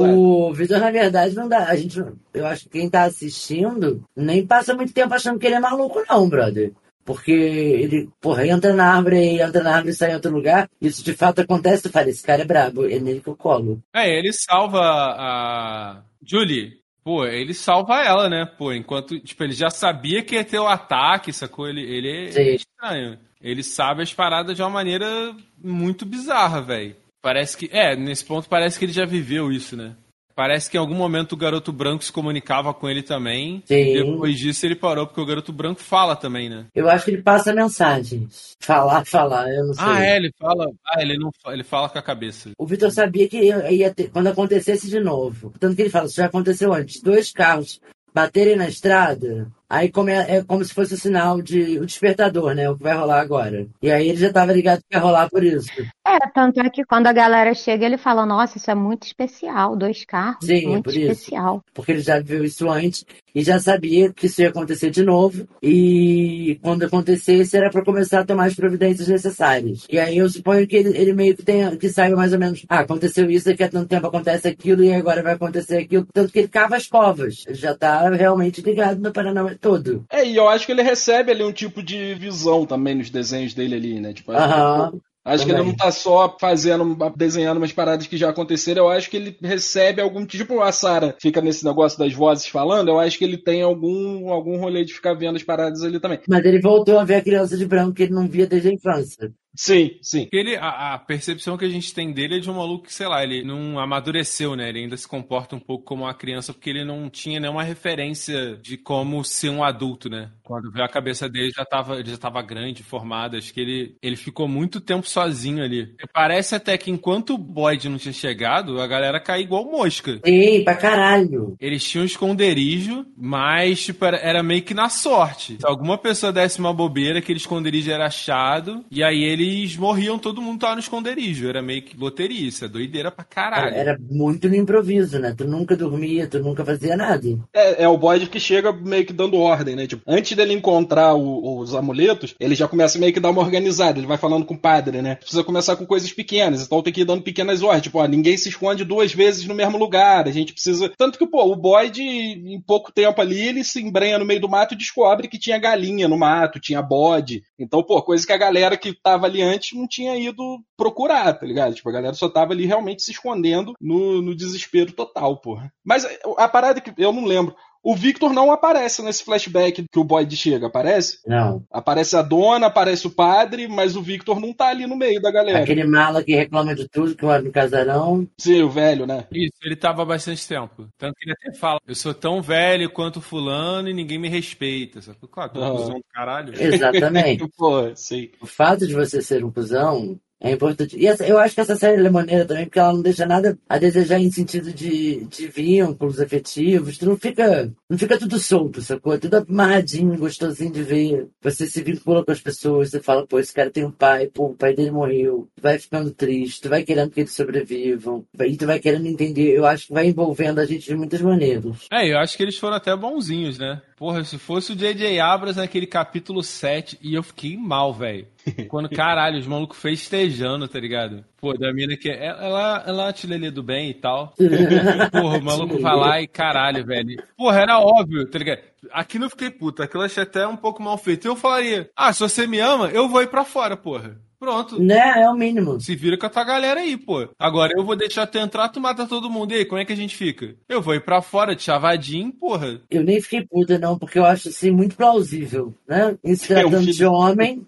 O Vitor, na verdade, não dá. A gente, eu acho que quem tá assistindo assistindo, nem passa muito tempo achando que ele é maluco, não, brother. Porque ele, porra, entra na árvore, entra na árvore e sai em outro lugar. Isso de fato acontece, tu fala, esse cara é brabo, é nele que eu colo. É, ele salva a Julie. Pô, ele salva ela, né? Pô, enquanto, tipo, ele já sabia que ia ter o ataque, sacou? Ele, ele é estranho. Ele sabe as paradas de uma maneira muito bizarra, velho. Parece que. É, nesse ponto parece que ele já viveu isso, né? Parece que em algum momento o garoto branco se comunicava com ele também. Sim. Depois disso ele parou, porque o garoto branco fala também, né? Eu acho que ele passa mensagens. Falar, falar, eu não sei. Ah, é, ele fala. Ah, ele não ele fala com a cabeça. O Vitor sabia que ia ter, quando acontecesse de novo. Tanto que ele fala, isso já aconteceu antes. Dois carros baterem na estrada, aí como é, é como se fosse o sinal de o despertador, né? O que vai rolar agora. E aí ele já tava ligado que ia rolar por isso. É, tanto é que quando a galera chega, ele fala, nossa, isso é muito especial, dois carros, Sim, é muito por isso. especial. Porque ele já viu isso antes e já sabia que isso ia acontecer de novo. E quando acontecesse era para começar a tomar as providências necessárias. E aí eu suponho que ele, ele meio que tenha, que saiba mais ou menos, ah, aconteceu isso, daqui a tanto tempo acontece aquilo e agora vai acontecer aquilo. Tanto que ele cava as covas. Ele já tá realmente ligado no Paranauê todo. É, e eu acho que ele recebe ali um tipo de visão também nos desenhos dele ali, né? Tipo, acho Aham. Acho que ele Também. não tá só fazendo, desenhando umas paradas que já aconteceram, eu acho que ele recebe algum tipo, a Sarah fica nesse negócio das vozes falando, eu acho que ele tem algum, algum rolê de ficar vendo as paradas ali também. Mas ele voltou a ver a criança de branco que ele não via desde a infância. Sim, sim. Porque ele, a, a percepção que a gente tem dele é de um maluco que, sei lá, ele não amadureceu, né? Ele ainda se comporta um pouco como uma criança porque ele não tinha nenhuma referência de como ser um adulto, né? Quando veio a cabeça dele já tava, ele já tava grande, formado. Acho que ele, ele ficou muito tempo sozinho ali. E Parece até que enquanto o Boyd não tinha chegado, a galera caiu igual mosca. Sim, pra caralho. Eles tinham um esconderijo, mas tipo, era, era meio que na sorte. Se alguma pessoa desse uma bobeira, aquele esconderijo era achado, e aí eles morriam, todo mundo tava no esconderijo. Era meio que loteria, isso é doideira pra caralho. Era muito no improviso, né? Tu nunca dormia, tu nunca fazia nada. É, é o Boyd que chega meio que dando ordem, né? Tipo, antes dele encontrar o- os amuletos, ele já começa meio que a dar uma organizada. Ele vai falando com o padre, né? Precisa começar com coisas pequenas, então tem que ir dando pequenas ordens. Tipo, ó, ninguém se esconde duas vezes no mesmo lugar. A gente precisa. Tanto que, pô, o Boyd, em pouco tempo ali, ele se embrenha no meio do mato e descobre que tinha galinha no mato, tinha bode. Então, pô, coisa que a galera que tava ali antes não tinha ido procurar, tá ligado? Tipo, a galera só tava ali realmente se escondendo no, no desespero total, porra. Mas a parada que eu não lembro. O Victor não aparece nesse flashback que o Boyd chega, aparece? Não. Aparece a dona, aparece o padre, mas o Victor não tá ali no meio da galera. Aquele mala que reclama de tudo, que mora no casarão. Sim, o velho, né? Isso, ele tava há bastante tempo. Tanto que ele até fala, eu sou tão velho quanto fulano e ninguém me respeita. Só que, claro, tô Ah. um cuzão do caralho. Exatamente. Pô, sim. o fato de você ser um cuzão é importante. E essa- eu acho que essa série é maneira também, porque ela não deixa nada a desejar em sentido de, de vínculos afetivos. Tu não fica, não fica tudo solto, sacou? É tudo amarradinho, gostosinho de ver. Você se vincula com as pessoas, você fala, pô, esse cara tem um pai, pô, o pai dele morreu. Tu vai ficando triste, tu vai querendo que eles sobrevivam. E tu vai querendo entender. Eu acho que vai envolvendo a gente de muitas maneiras. É, eu acho que eles foram até bonzinhos, né? Porra, se fosse o J.J. Abras naquele capítulo 7, e eu fiquei mal, velho. Quando, caralho, os malucos festejando, tá ligado? Pô, da mina que é- ela, ela é uma tilelê do bem e tal. Porra, o maluco vai lá e caralho, velho. Porra, era óbvio, tá ligado? Aqui não fiquei puta, aquilo eu achei até um pouco mal feito. Eu falaria, ah, se você me ama, eu vou ir pra fora, porra. Pronto. Né? É o mínimo. Se vira com a tua galera aí, pô. Agora eu vou deixar tu entrar, tu mata todo mundo. E aí, como é que a gente fica? Eu vou ir pra fora de chavadinho, porra. Eu nem fiquei puta, não, porque eu acho assim muito plausível, né? Em se É, tratando de homem,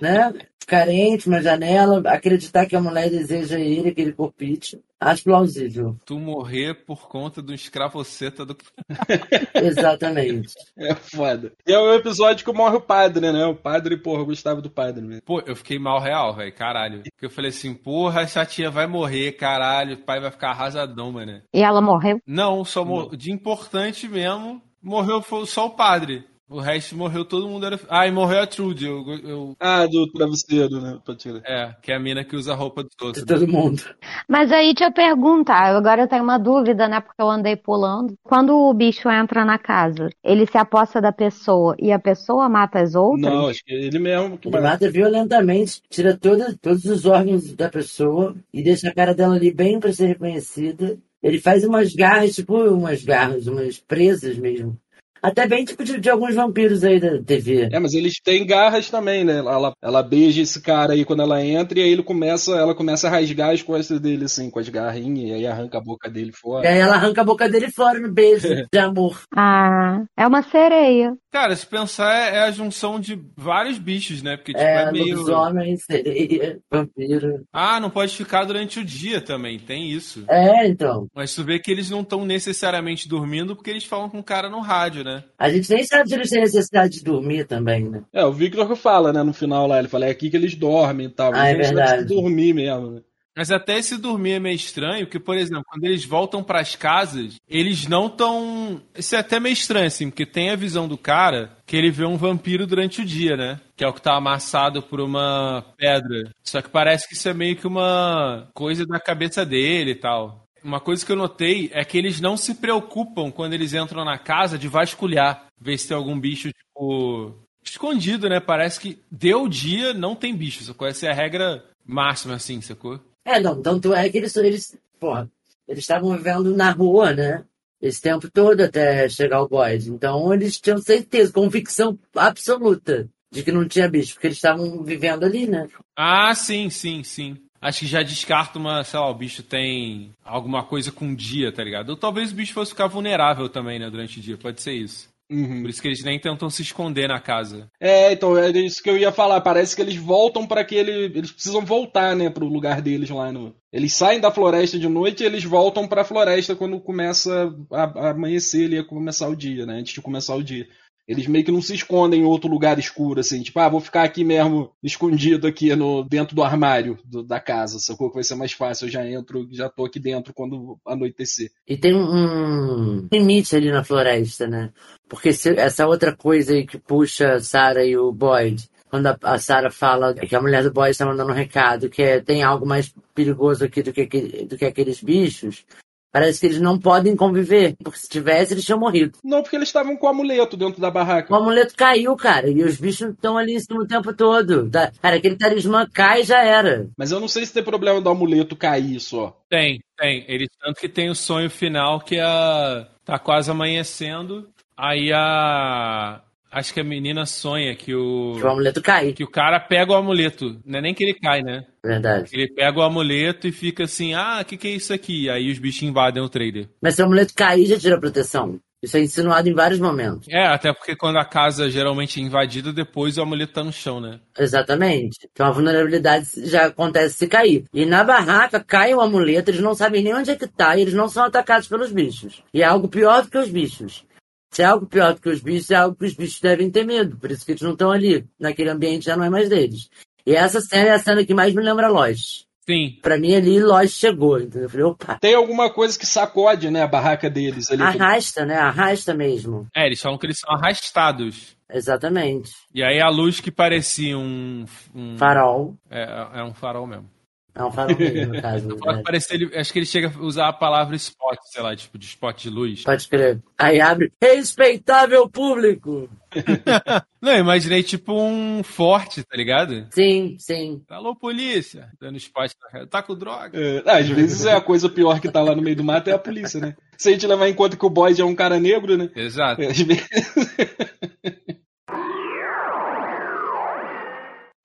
né? Carente, uma janela, acreditar que a mulher deseja ele, aquele corpite. Acho plausível. Tu morrer por conta do escravoceta do. Exatamente. É foda. E é o episódio que morre o padre, né? O padre, porra, eu gostava do padre mesmo. Pô, eu fiquei mal real, velho, caralho. Porque eu falei assim, porra, essa tia vai morrer, caralho. O pai vai ficar arrasadão, mano. E ela morreu? Não, só mo- de importante mesmo, morreu só o padre. O resto morreu todo mundo. Era... Ah, e morreu a Trude. Eu, eu- Ah, do travesseiro, né? É, que é a mina que usa a roupa dos De outros. todo mundo. Mas aí deixa eu perguntar, agora eu tenho uma dúvida, né? Porque eu andei pulando. Quando o bicho entra na casa, ele se aposta da pessoa e a pessoa mata as outras? Não, acho que ele mesmo que Ele mata violentamente, tira toda, todos os órgãos da pessoa e deixa a cara dela ali bem pra ser reconhecida. Ele faz umas garras, tipo umas garras, umas presas mesmo. Até bem tipo de, de alguns vampiros aí da TV. É, mas eles têm garras também, né? Ela, ela beija esse cara aí quando ela entra e aí ele começa, ela começa a rasgar as costas dele, assim, com as garrinhas, e aí arranca a boca dele E fora. aí ela arranca a boca dele fora no beijo de amor. Ah, é uma sereia. Cara, se pensar, é é a junção de vários bichos, né? Porque, tipo, É, é, meio. lobisomem, sereia, vampiro. Ah, não pode ficar durante o dia também, tem isso. É, então. Mas tu vê que eles não estão necessariamente dormindo porque eles falam com o cara no rádio, né? A gente nem sabe se eles têm necessidade de dormir também, né? É, o Victor que fala, né, no final lá, ele fala, é aqui que eles dormem e tal. Ah, é verdade. dormir mesmo, né? Mas até esse dormir é meio estranho, porque, por exemplo, quando eles voltam pras casas, eles não tão. Isso é até meio estranho, assim, porque tem a visão do cara que ele vê um vampiro durante o dia, né? Que é o que tá amassado por uma pedra. Só que parece que isso é meio que uma coisa da cabeça dele e tal. Uma coisa que eu notei é que eles não se preocupam quando eles entram na casa de vasculhar, ver se tem algum bicho, tipo. Escondido, né? Parece que deu dia, não tem bicho. Sacou? Essa é a regra máxima, assim, sacou? É, não, tanto é que eles, eles porra, eles estavam vivendo na rua, né? Esse tempo todo até chegar o Boyd. Então eles tinham certeza, convicção absoluta de que não tinha bicho, porque eles estavam vivendo ali, né? Ah, sim, sim, sim. Acho que já descarta uma, sei lá, o bicho tem alguma coisa com dia, tá ligado? Ou talvez o bicho fosse ficar vulnerável também, né, durante o dia, pode ser isso. Uhum. Por isso que eles nem tentam se esconder na casa. É, então, é isso que eu ia falar. Parece que eles voltam para aquele. Eles precisam voltar, né, pro lugar deles lá no. Eles saem da floresta de noite e eles voltam pra floresta quando começa a, a amanhecer ali, a começar o dia, né? Antes de começar o dia. Eles meio que não se escondem em outro lugar escuro, assim, tipo, ah, vou ficar aqui mesmo, escondido aqui no, dentro do armário do- da casa, sacou? Que vai ser mais fácil, eu já entro, já tô aqui dentro quando anoitecer. E tem um limite ali na floresta, né? Porque se- essa outra coisa aí que puxa Sarah e o Boyd, quando a, a Sarah fala que a mulher do Boyd está mandando um recado, que é, tem algo mais perigoso aqui do que, do que aqueles bichos, parece que eles não podem conviver. Porque se tivesse, eles tinham morrido. Não, porque eles estavam com o amuleto dentro da barraca. O amuleto caiu, cara, e os bichos estão ali em cima o tempo todo. Tá? Cara, aquele talismã cai e já era. Mas eu não sei se tem problema do amuleto cair só. Tem, tem. Eles tanto que tem o sonho final que a tá quase amanhecendo. Aí a acho que a menina sonha que o Que o amuleto cai. que o cara pega o amuleto. Não é nem que ele cai, né? Verdade. Ele pega o amuleto e fica assim: "Ah, o que que é isso aqui?" Aí os bichos invadem o trailer. Mas se o amuleto cair, já tira a proteção. Isso é insinuado em vários momentos. É, até porque quando a casa geralmente é invadida, depois o amuleto tá no chão, né? Exatamente. Então a vulnerabilidade já acontece se cair. E na barraca cai o amuleto, eles não sabem nem onde é que tá e eles não são atacados pelos bichos. E é algo pior do que os bichos. Se é algo pior do que os bichos, é algo que os bichos devem ter medo. Por isso que eles não estão ali. Naquele ambiente já não é mais deles. E essa cena é a cena que mais me lembra Lost. Sim. Pra mim ali Lost chegou. Entendeu? Eu falei, opa. Tem alguma coisa que sacode, né, a barraca deles ali. Arrasta, né? Arrasta mesmo. É, eles falam que eles são arrastados. Exatamente. E aí a luz que parecia um, um Farol. é, é um farol mesmo. É um farol mesmo, no caso. Né? parecer, ele- acho que ele chega a usar a palavra spot, sei lá, tipo de spot de luz. Pode crer. Aí abre, respeitável público. Não, imaginei tipo um forte, tá ligado? Sim, sim. Alô, polícia! Dando spot. Tá com droga? É, às vezes é a coisa pior que tá lá no meio do mato é a polícia, né? Se a gente levar em conta que o Boyd é um cara negro, né? Exato. Às vezes...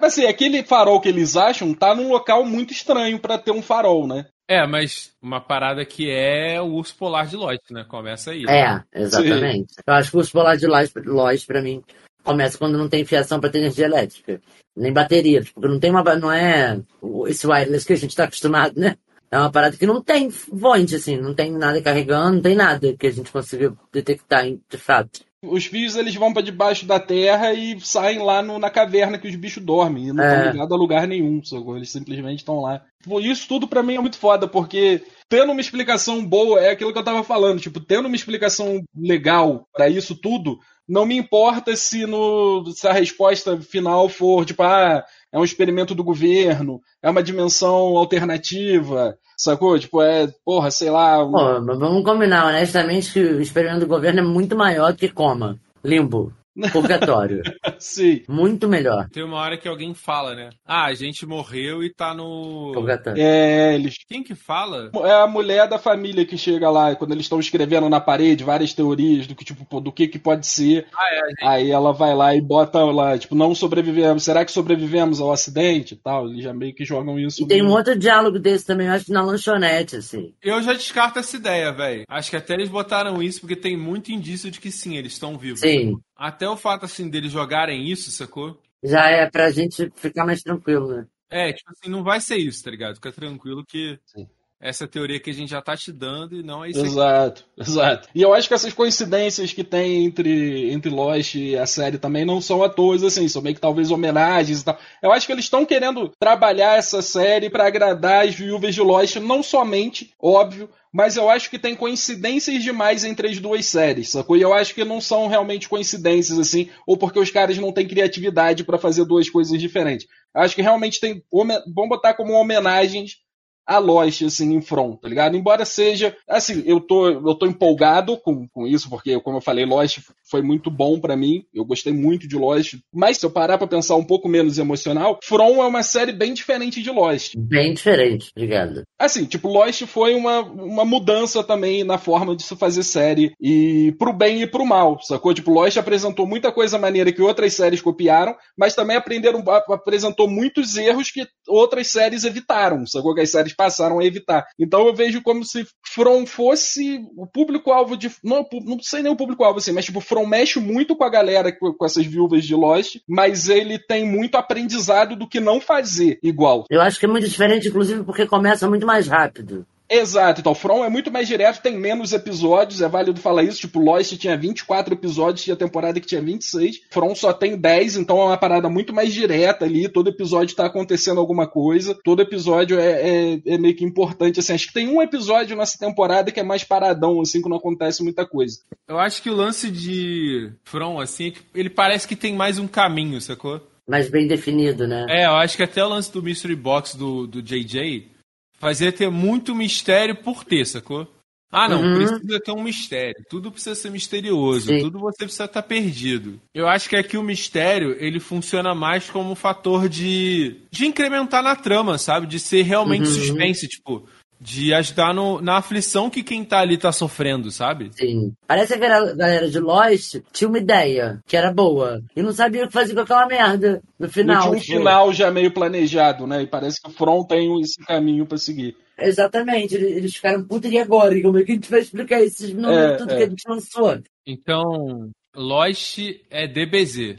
Assim, aquele farol que eles acham tá num local muito estranho pra ter um farol, né? É, mas uma parada que é o urso polar de Lost, né? Começa aí. É, exatamente. Eu acho que o polar de Lois, pra mim, começa quando não tem fiação pra ter energia elétrica. Nem bateria, porque não tem uma. Não é o- esse wireless que a gente tá acostumado, né? É uma parada que não tem fonte, assim, não tem nada carregando, não tem nada que a gente consiga detectar de fato. Os fios eles vão pra debaixo da terra e saem lá no- na caverna que os bichos dormem. E não estão É. ligados a lugar nenhum, sacou? Eles simplesmente estão lá. Pô, Isso tudo pra mim é muito foda, porque tendo uma explicação boa, é aquilo que eu tava falando, tipo, tendo uma explicação legal pra isso tudo, não me importa se, no, se a resposta final for, tipo, ah, é um experimento do governo, é uma dimensão alternativa, sacou? Tipo, é, porra, sei lá. um- Pô, vamos combinar, honestamente, que o experimento do governo é muito maior do que coma. Limbo. Purgatório. Sim. Muito melhor. Tem uma hora que alguém fala, né? Ah, a gente morreu e tá no. Purgatório. É, eles. Quem que fala? É a mulher da família que chega lá, quando eles estão escrevendo na parede várias teorias do que, tipo, pô, do que que pode ser. Ah, é, gente- Aí ela vai lá e bota lá, tipo, não sobrevivemos. Será que sobrevivemos ao acidente e tal? Eles já meio que jogam isso. E tem um outro diálogo desse também, eu acho que na lanchonete, assim. Eu já descarto essa ideia, velho. Acho que até eles botaram isso porque tem muito indício de que sim, eles estão vivos. Sim. Até o fato, assim, deles jogarem isso, sacou? Já é pra gente ficar mais tranquilo, né? É, tipo assim, não vai ser isso, tá ligado? Fica tranquilo que Sim. Essa teoria que a gente já tá te dando e não é isso aqui. Exato, exato. E eu acho que essas coincidências que tem entre, entre Lost e a série também não são à toa, assim, são meio que talvez homenagens e tal. Eu acho que eles estão querendo trabalhar essa série pra agradar as viúvas de Lost, não somente, óbvio, mas eu acho que tem coincidências demais entre as duas séries, sacou? E eu acho que não são realmente coincidências, assim, ou porque os caras não têm criatividade pra fazer duas coisas diferentes. Eu acho que realmente tem. Vamos botar como homenagens a Lost, assim, em front, tá ligado? Embora seja, assim, eu tô, eu tô empolgado com, com isso, porque, como eu falei, Lost foi muito bom pra mim, eu gostei muito de Lost, mas se eu parar pra pensar um pouco menos emocional, From é uma série bem diferente de Lost. Bem diferente, obrigado. Assim, tipo, Lost foi uma, uma mudança também na forma de se fazer série, e pro bem e pro mal, sacou? Tipo, Lost apresentou muita coisa maneira que outras séries copiaram, mas também aprenderam, ap- apresentou muitos erros que outras séries evitaram, sacou? Que as séries passaram a evitar. Então eu vejo como se From fosse o público-alvo de. Não, não sei nem o público-alvo assim, mas tipo, From mexe muito com a galera, com, com essas viúvas de Lost, mas ele tem muito aprendizado do que não fazer igual. Eu acho que é muito diferente, inclusive, porque começa muito mais rápido. Exato, então, From é muito mais direto, tem menos episódios, é válido falar isso, tipo, Lost tinha 24 episódios, tinha temporada que tinha 26, From só tem 10, então é uma parada muito mais direta ali, todo episódio tá acontecendo alguma coisa, todo episódio é, é, é meio que importante, assim, acho que tem um episódio nessa temporada que é mais paradão, assim, que não acontece muita coisa. Eu acho que o lance de From, assim, é que ele parece que tem mais um caminho, sacou? Mais bem definido, né? É, eu acho que até o lance do Mystery Box do, do JJ fazia ter muito mistério por ter, sacou? Ah, não, Uhum. precisa ter um mistério. Tudo precisa ser misterioso. Sim. Tudo você precisa estar perdido. Eu acho que aqui o mistério, ele funciona mais como um fator de, de incrementar na trama, sabe? De ser realmente Uhum. suspense, tipo, de ajudar no, na aflição que quem tá ali tá sofrendo, sabe? Sim. Parece que a galera de Lost tinha uma ideia, que era boa, e não sabia o que fazer com aquela merda no Não final. tinha um tipo. final já meio planejado, né, e parece que o From tem esse caminho pra seguir. Exatamente, eles ficaram putos e agora? E Como é que a gente vai explicar esses números, É, tudo é. que a gente lançou? Então, Lost é DBZ.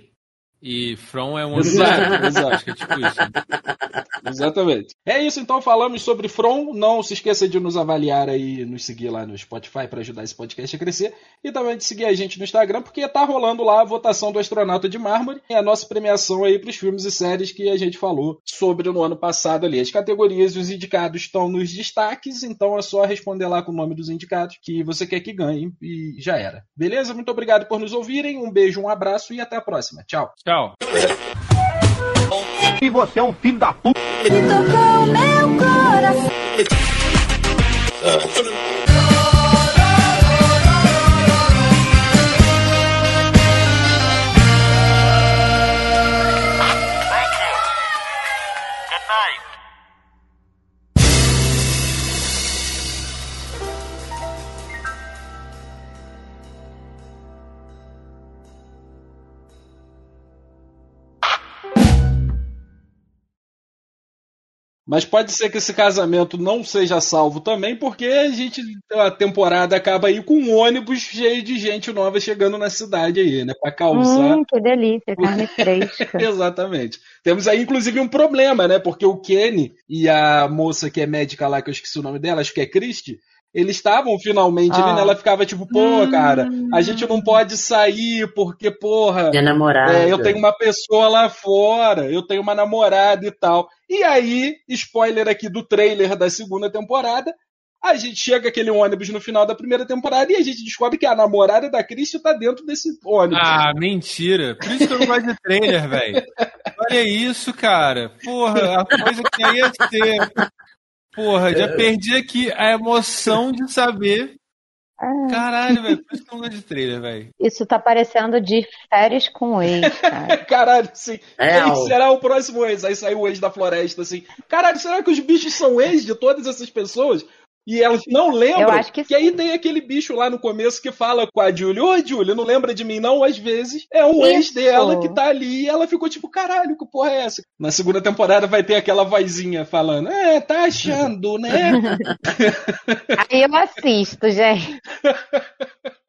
E From é um Exato, exato. Acho que é tipo isso. Exatamente. É isso, então falamos sobre From. Não se esqueça de nos avaliar aí, nos seguir lá no Spotify para ajudar esse podcast a crescer. E também de seguir a gente no Instagram, porque tá rolando lá a votação do Astronauta de Mármore e a nossa premiação aí para os filmes e séries que a gente falou sobre no ano passado ali. As categorias e os indicados estão nos destaques, então é só responder lá com o nome dos indicados que você quer que ganhe e já era. Beleza? Muito obrigado por nos ouvirem. Um beijo, um abraço e até a próxima. Tchau. Tchau. E você é um filho da puta. Mas pode ser que esse casamento não seja salvo também, porque a gente a temporada acaba aí com um ônibus cheio de gente nova chegando na cidade aí, né? Pra causar. Hum, que delícia, carne fresca. Exatamente. Temos aí, inclusive, um problema, né? Porque o Kenny e a moça que é médica lá, que eu esqueci o nome dela, acho que é Christy, eles estavam finalmente ali, Ah. né? Ela ficava tipo, pô, cara, a gente não pode sair porque, porra, Minha namorada. é, eu tenho uma pessoa lá fora, eu tenho uma namorada e tal. E aí, spoiler aqui do trailer da segunda temporada, a gente chega aquele ônibus no final da primeira temporada e a gente descobre que a namorada da Christie tá dentro desse ônibus. Ah, mentira. Por isso que eu não gosto de trailer, velho. Olha isso, cara. Porra, a coisa que ia ser. Porra, já perdi aqui a emoção de saber Caralho, velho, por isso que eu não gosto de trailer, velho. Isso tá parecendo de férias com ex, cara. Caralho, sim. É, será o próximo ex? Aí saiu o ex da floresta, assim. Caralho, será que os bichos são ex de todas essas pessoas? E elas não lembram. Eu acho que E aí tem aquele bicho lá no começo que fala com a Julie: Ô, Julie, não lembra de mim, não? Às vezes é um ex dela que tá ali e ela ficou tipo: caralho, que porra é essa? Na segunda temporada vai ter aquela vozinha falando: É, tá achando, né? Aí eu assisto, gente.